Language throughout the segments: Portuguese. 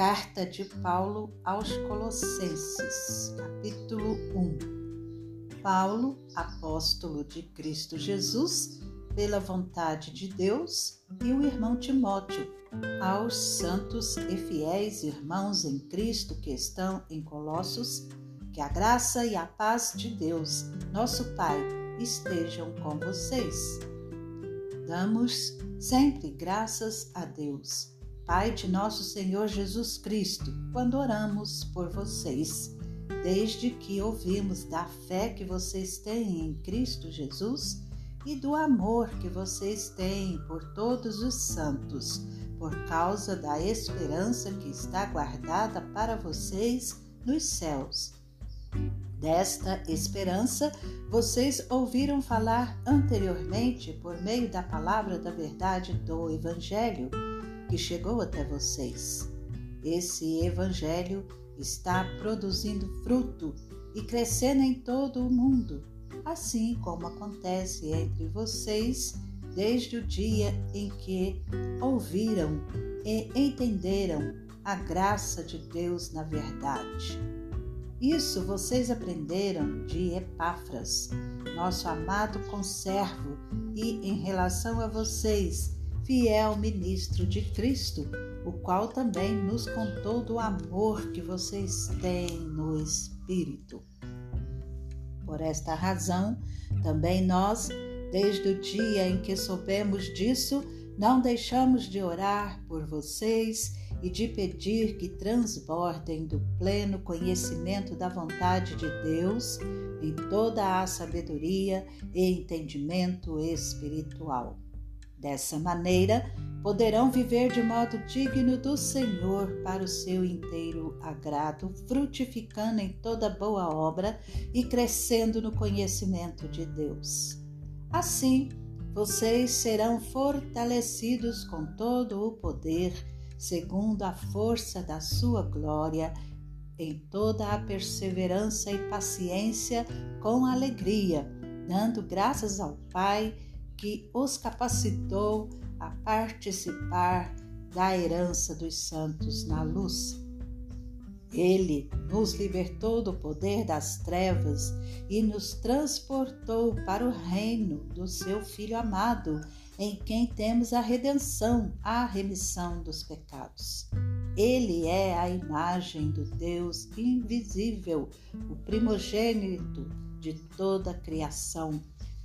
Carta de Paulo aos Colossenses, capítulo 1. Paulo, apóstolo de Cristo Jesus, pela vontade de Deus, e o irmão Timóteo, aos santos e fiéis irmãos em Cristo que estão em Colossos, que a graça e a paz de Deus, nosso Pai, estejam com vocês. Damos sempre graças a Deus Pai de nosso Senhor Jesus Cristo, quando oramos por vocês, desde que ouvimos da fé que vocês têm em Cristo Jesus e do amor que vocês têm por todos os santos, por causa da esperança que está guardada para vocês nos céus. Desta esperança, vocês ouviram falar anteriormente por meio da palavra da verdade do Evangelho que chegou até vocês. Esse Evangelho está produzindo fruto e crescendo em todo o mundo, assim como acontece entre vocês desde o dia em que ouviram e entenderam a graça de Deus na verdade. Isso vocês aprenderam de Epáfras, nosso amado conservo, e em relação a vocês, fiel ministro de Cristo, o qual também nos contou do amor que vocês têm no Espírito. Por esta razão, também nós, desde o dia em que soubemos disso, não deixamos de orar por vocês e de pedir que transbordem do pleno conhecimento da vontade de Deus em toda a sabedoria e entendimento espiritual Dessa maneira, poderão viver de modo digno do Senhor para o seu inteiro agrado, frutificando em toda boa obra e crescendo no conhecimento de Deus. Assim, vocês serão fortalecidos com todo o poder, segundo a força da sua glória, em toda a perseverança e paciência com alegria, dando graças ao Pai que os capacitou a participar da herança dos santos na luz. Ele nos libertou do poder das trevas e nos transportou para o reino do seu Filho amado, em quem temos a redenção, a remissão dos pecados. Ele é a imagem do Deus invisível, o primogênito de toda a criação,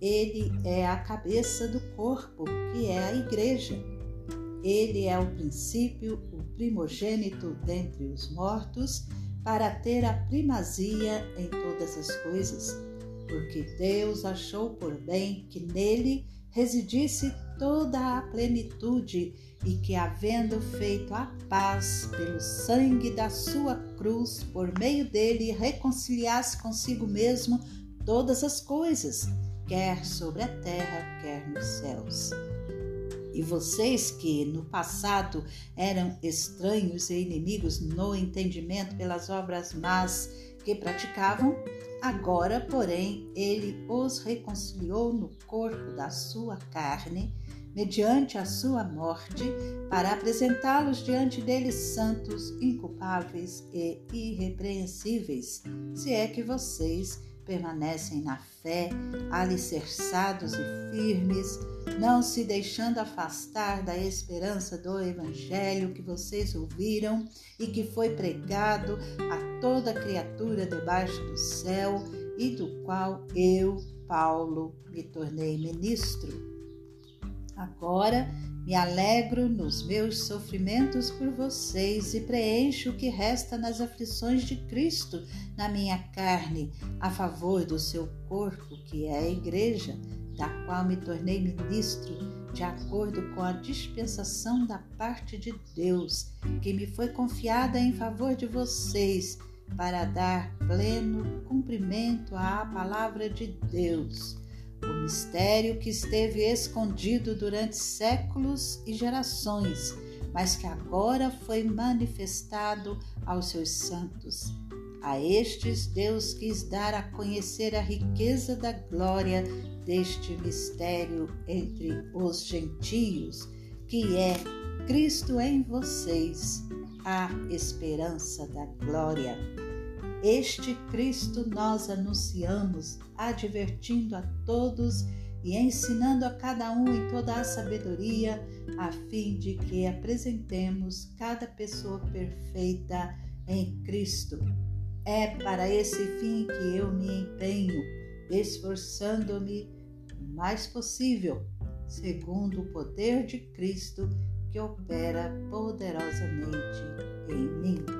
ele é a cabeça do corpo, que é a igreja. Ele é o princípio, o primogênito dentre os mortos, para ter a primazia em todas as coisas, porque Deus achou por bem que nele residisse toda a plenitude e que, havendo feito a paz pelo sangue da sua cruz, por meio dele reconciliasse consigo mesmo todas as coisas quer sobre a terra, quer nos céus. E vocês que no passado eram estranhos e inimigos no entendimento pelas obras más que praticavam, agora, porém, ele os reconciliou no corpo da sua carne, mediante a sua morte, para apresentá-los diante deles santos, inculpáveis e irrepreensíveis, se é que vocês permanecem na fé, alicerçados e firmes, não se deixando afastar da esperança do Evangelho que vocês ouviram e que foi pregado a toda criatura debaixo do céu e do qual eu, Paulo, me tornei ministro. Agora, me alegro nos meus sofrimentos por vocês e preencho o que resta nas aflições de Cristo na minha carne, a favor do seu corpo, que é a Igreja, da qual me tornei ministro, de acordo com a dispensação da parte de Deus, que me foi confiada em favor de vocês, para dar pleno cumprimento à palavra de Deus. O mistério que esteve escondido durante séculos e gerações, mas que agora foi manifestado aos seus santos. A estes Deus quis dar a conhecer a riqueza da glória deste mistério entre os gentios, que é Cristo em vocês, a esperança da glória. Este Cristo nós anunciamos, advertindo a todos e ensinando a cada um em toda a sabedoria, a fim de que apresentemos cada pessoa perfeita em Cristo. É para esse fim que eu me empenho, esforçando-me o mais possível, segundo o poder de Cristo que opera poderosamente em mim.